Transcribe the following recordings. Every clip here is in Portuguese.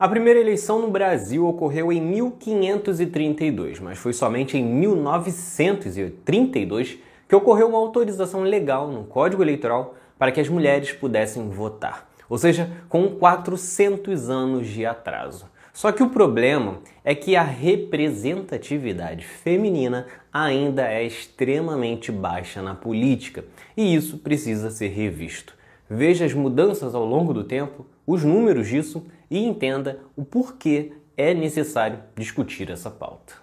A primeira eleição no Brasil ocorreu em 1532, mas foi somente em 1932 que ocorreu uma autorização legal no Código Eleitoral para que as mulheres pudessem votar, ou seja, com 400 anos de atraso. Só que o problema é que a representatividade feminina ainda é extremamente baixa na política e isso precisa ser revisto. Veja as mudanças ao longo do tempo, os números disso e entenda o porquê é necessário discutir essa pauta.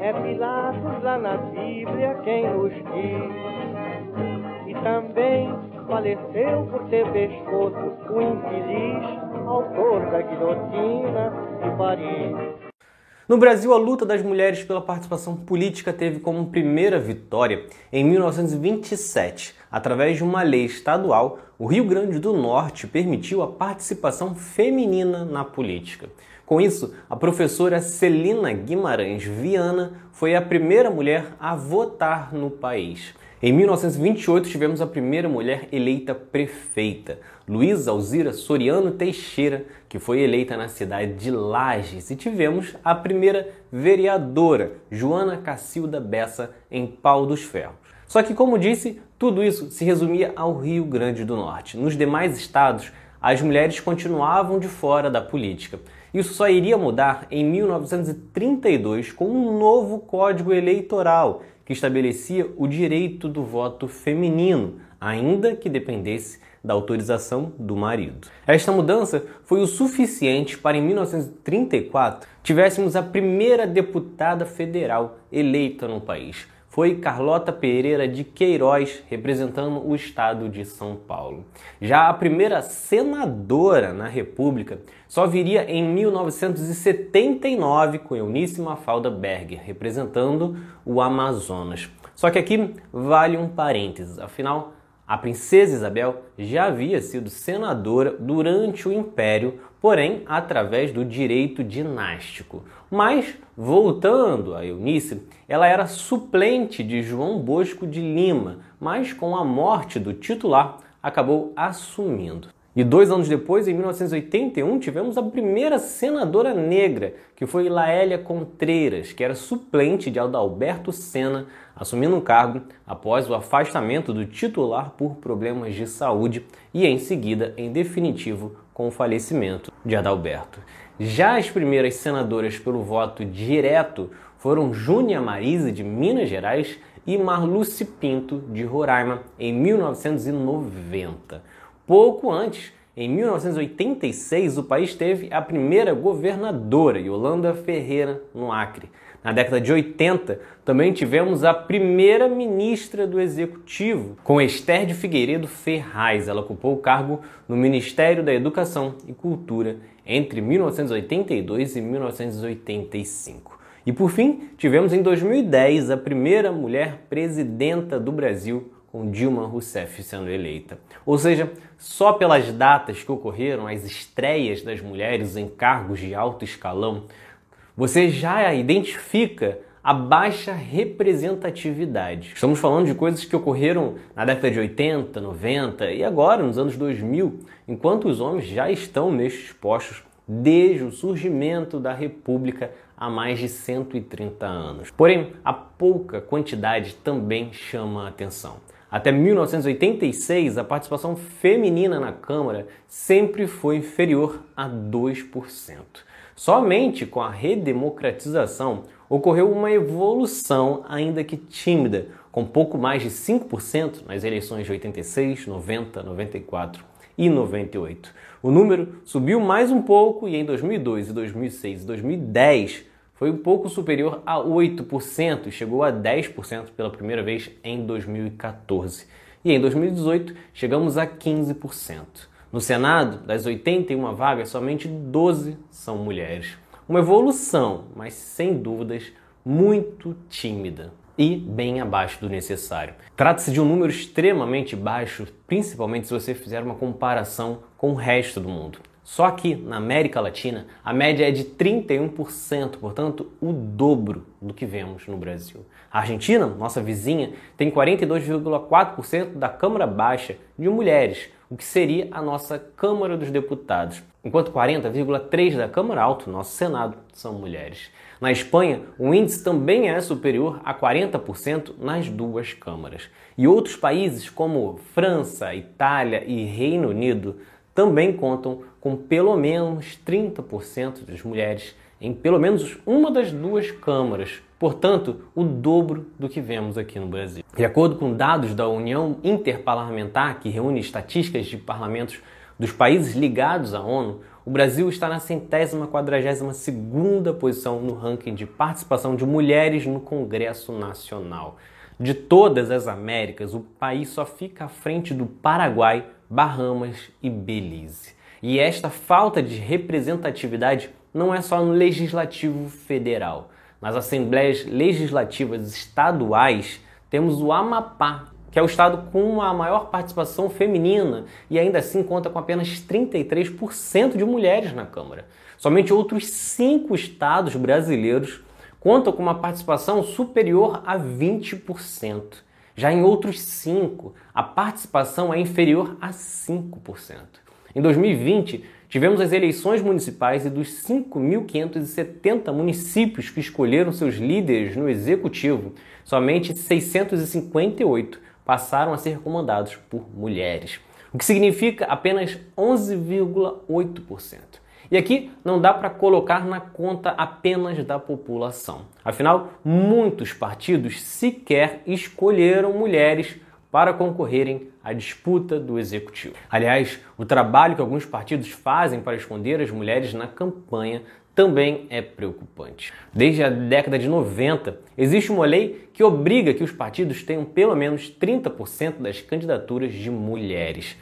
É Pilatos lá na Bíblia quem nos diz, e também faleceu por ter pescoço o infeliz autor da guilhotina de Paris. No Brasil, a luta das mulheres pela participação política teve como primeira vitória em 1927. Através de uma lei estadual, o Rio Grande do Norte permitiu a participação feminina na política. Com isso, a professora Celina Guimarães Viana foi a primeira mulher a votar no país. Em 1928 tivemos a primeira mulher eleita prefeita, Luísa Alzira Soriano Teixeira, que foi eleita na cidade de Lages, e tivemos a primeira vereadora, Joana Cacilda Bessa, em Pau dos Ferros. Só que, como disse, tudo isso se resumia ao Rio Grande do Norte. Nos demais estados, as mulheres continuavam de fora da política. Isso só iria mudar em 1932 com um novo Código Eleitoral que estabelecia o direito do voto feminino, ainda que dependesse da autorização do marido. Esta mudança foi o suficiente para, em 1934, tivéssemos a primeira deputada federal eleita no país foi Carlota Pereira de Queiroz, representando o estado de São Paulo. Já a primeira senadora na República só viria em 1979 com Eunice Mafalda Berger, representando o Amazonas. Só que aqui vale um parênteses, afinal, a princesa Isabel já havia sido senadora durante o Império, porém através do direito dinástico. Mas, voltando a Eunice, ela era suplente de João Bosco de Lima, mas com a morte do titular acabou assumindo. E dois anos depois, em 1981, tivemos a primeira senadora negra, que foi Laélia Contreiras, que era suplente de Adalberto Senna, assumindo o cargo após o afastamento do titular por problemas de saúde e, em seguida, em definitivo, com o falecimento de Adalberto. Já as primeiras senadoras pelo voto direto foram Júnia Marise, de Minas Gerais, e Marluce Pinto, de Roraima, em 1990. Pouco antes, em 1986, o país teve a primeira governadora, Yolanda Ferreira, no Acre. Na década de 80, também tivemos a primeira ministra do Executivo, com Esther de Figueiredo Ferraz. Ela ocupou o cargo no Ministério da Educação e Cultura entre 1982 e 1985. E por fim, tivemos em 2010 a primeira mulher presidenta do Brasil, com Dilma Rousseff sendo eleita. Ou seja, só pelas datas que ocorreram as estreias das mulheres em cargos de alto escalão, você já identifica a baixa representatividade. Estamos falando de coisas que ocorreram na década de 80, 90 e agora nos anos 2000, enquanto os homens já estão nestes postos desde o surgimento da República há mais de 130 anos. Porém, a pouca quantidade também chama a atenção. Até 1986, a participação feminina na Câmara sempre foi inferior a 2%. Somente com a redemocratização ocorreu uma evolução, ainda que tímida, com pouco mais de 5% nas eleições de 86, 90, 94 e 98. O número subiu mais um pouco e em 2002, 2006 e 2010 foi um pouco superior a 8% e chegou a 10% pela primeira vez em 2014. E em 2018 chegamos a 15%. No Senado, das 81 vagas, somente 12 são mulheres. Uma evolução, mas sem dúvidas muito tímida e bem abaixo do necessário. Trata-se de um número extremamente baixo, principalmente se você fizer uma comparação com o resto do mundo. Só aqui na América Latina, a média é de 31%, portanto, o dobro do que vemos no Brasil. A Argentina, nossa vizinha, tem 42,4% da Câmara Baixa de mulheres, o que seria a nossa Câmara dos Deputados, enquanto 40,3% da Câmara Alta, nosso Senado, são mulheres. Na Espanha, o índice também é superior a 40% nas duas câmaras. E outros países como França, Itália e Reino Unido também contam com pelo menos 30% das mulheres em pelo menos uma das duas câmaras, portanto, o dobro do que vemos aqui no Brasil. De acordo com dados da União Interparlamentar, que reúne estatísticas de parlamentos dos países ligados à ONU, o Brasil está na centésima quadragésima segunda posição no ranking de participação de mulheres no Congresso Nacional. De todas as Américas, o país só fica à frente do Paraguai, Bahamas e Belize. E esta falta de representatividade não é só no legislativo federal. Nas assembleias legislativas estaduais, temos o Amapá, que é o estado com a maior participação feminina e ainda assim conta com apenas 33% de mulheres na Câmara. Somente outros cinco estados brasileiros contam com uma participação superior a 20%. Já em outros cinco, a participação é inferior a 5%. Em 2020, tivemos as eleições municipais e dos 5.570 municípios que escolheram seus líderes no executivo, somente 658 passaram a ser comandados por mulheres, o que significa apenas 11,8%. E aqui não dá para colocar na conta apenas da população. Afinal, muitos partidos sequer escolheram mulheres para concorrerem à disputa do executivo. Aliás, o trabalho que alguns partidos fazem para esconder as mulheres na campanha também é preocupante. Desde a década de 90, existe uma lei que obriga que os partidos tenham pelo menos 30% das candidaturas de mulheres.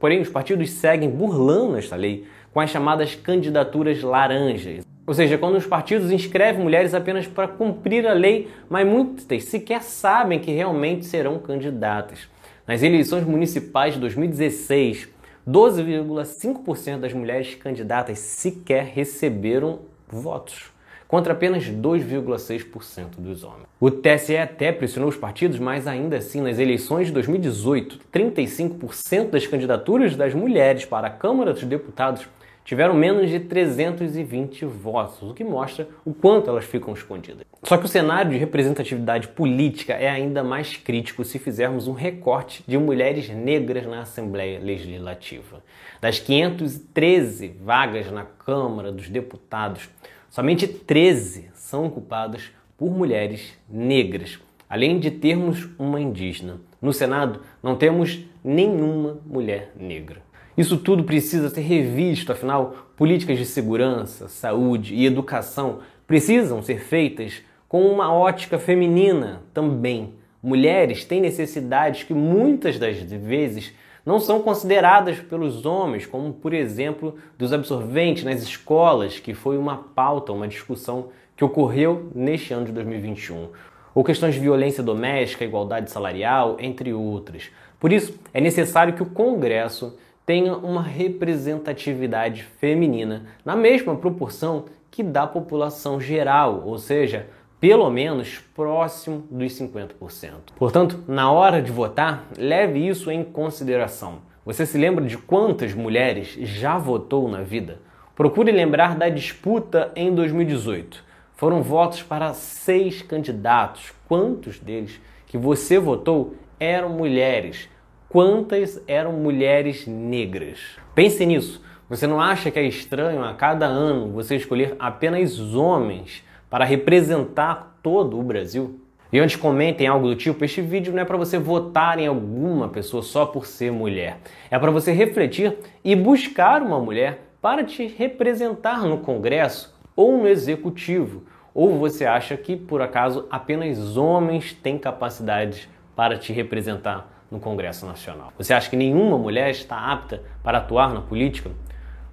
Porém, os partidos seguem burlando esta lei com as chamadas candidaturas laranjas. Ou seja, quando os partidos inscrevem mulheres apenas para cumprir a lei, mas muitas sequer sabem que realmente serão candidatas. Nas eleições municipais de 2016, 12,5% das mulheres candidatas sequer receberam votos, contra apenas 2,6% dos homens. O TSE até pressionou os partidos, mas ainda assim, nas eleições de 2018, 35% das candidaturas das mulheres para a Câmara dos Deputados tiveram menos de 320 votos, o que mostra o quanto elas ficam escondidas. Só que o cenário de representatividade política é ainda mais crítico se fizermos um recorte de mulheres negras na Assembleia Legislativa. Das 513 vagas na Câmara dos Deputados, somente 13 são ocupadas por mulheres negras, além de termos uma indígena. No Senado, não temos nenhuma mulher negra. Isso tudo precisa ser revisto, afinal, políticas de segurança, saúde e educação precisam ser feitas com uma ótica feminina também. Mulheres têm necessidades que muitas das vezes não são consideradas pelos homens, como por exemplo dos absorventes nas escolas, que foi uma pauta, uma discussão que ocorreu neste ano de 2021, ou questões de violência doméstica, igualdade salarial, entre outras. Por isso, é necessário que o Congresso tenha uma representatividade feminina na mesma proporção que da população geral, ou seja, pelo menos próximo dos 50%. Portanto, na hora de votar, leve isso em consideração. Você se lembra de quantas mulheres já votou na vida? Procure lembrar da disputa em 2018. Foram votos para seis candidatos. Quantos deles que você votou eram mulheres? Quantas eram mulheres negras. Pense nisso. Você não acha que é estranho a cada ano você escolher apenas homens para representar todo o Brasil? E antes comentem algo do tipo, este vídeo não é para você votar em alguma pessoa só por ser mulher. É para você refletir e buscar uma mulher para te representar no Congresso ou no Executivo. Ou você acha que, por acaso, apenas homens têm capacidade para te representar no Congresso Nacional. Você acha que nenhuma mulher está apta para atuar na política?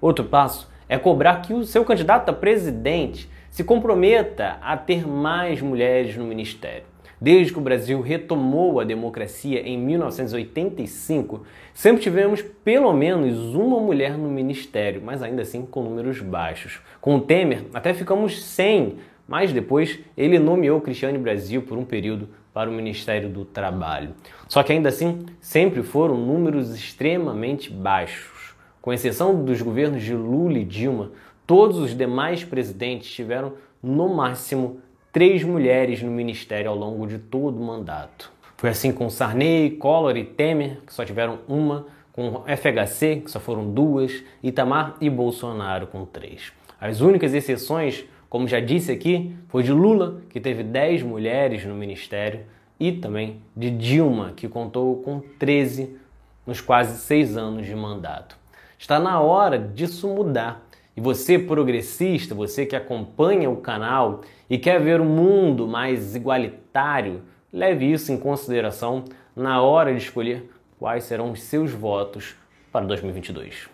Outro passo é cobrar que o seu candidato a presidente se comprometa a ter mais mulheres no ministério. Desde que o Brasil retomou a democracia em 1985, sempre tivemos pelo menos uma mulher no ministério, mas ainda assim com números baixos. Com o Temer, até ficamos sem, mas depois ele nomeou Cristiane Brasil por um período para o Ministério do Trabalho. Só que ainda assim, sempre foram números extremamente baixos. Com exceção dos governos de Lula e Dilma, todos os demais presidentes tiveram no máximo três mulheres no ministério ao longo de todo o mandato. Foi assim com Sarney, Collor e Temer, que só tiveram uma, com FHC, que só foram duas, Itamar e Bolsonaro com três. As únicas exceções, como já disse aqui, foi de Lula, que teve 10 mulheres no ministério, e também de Dilma, que contou com 13 nos quase seis anos de mandato. Está na hora disso mudar. E você, progressista, você que acompanha o canal e quer ver um mundo mais igualitário, leve isso em consideração na hora de escolher quais serão os seus votos para 2022.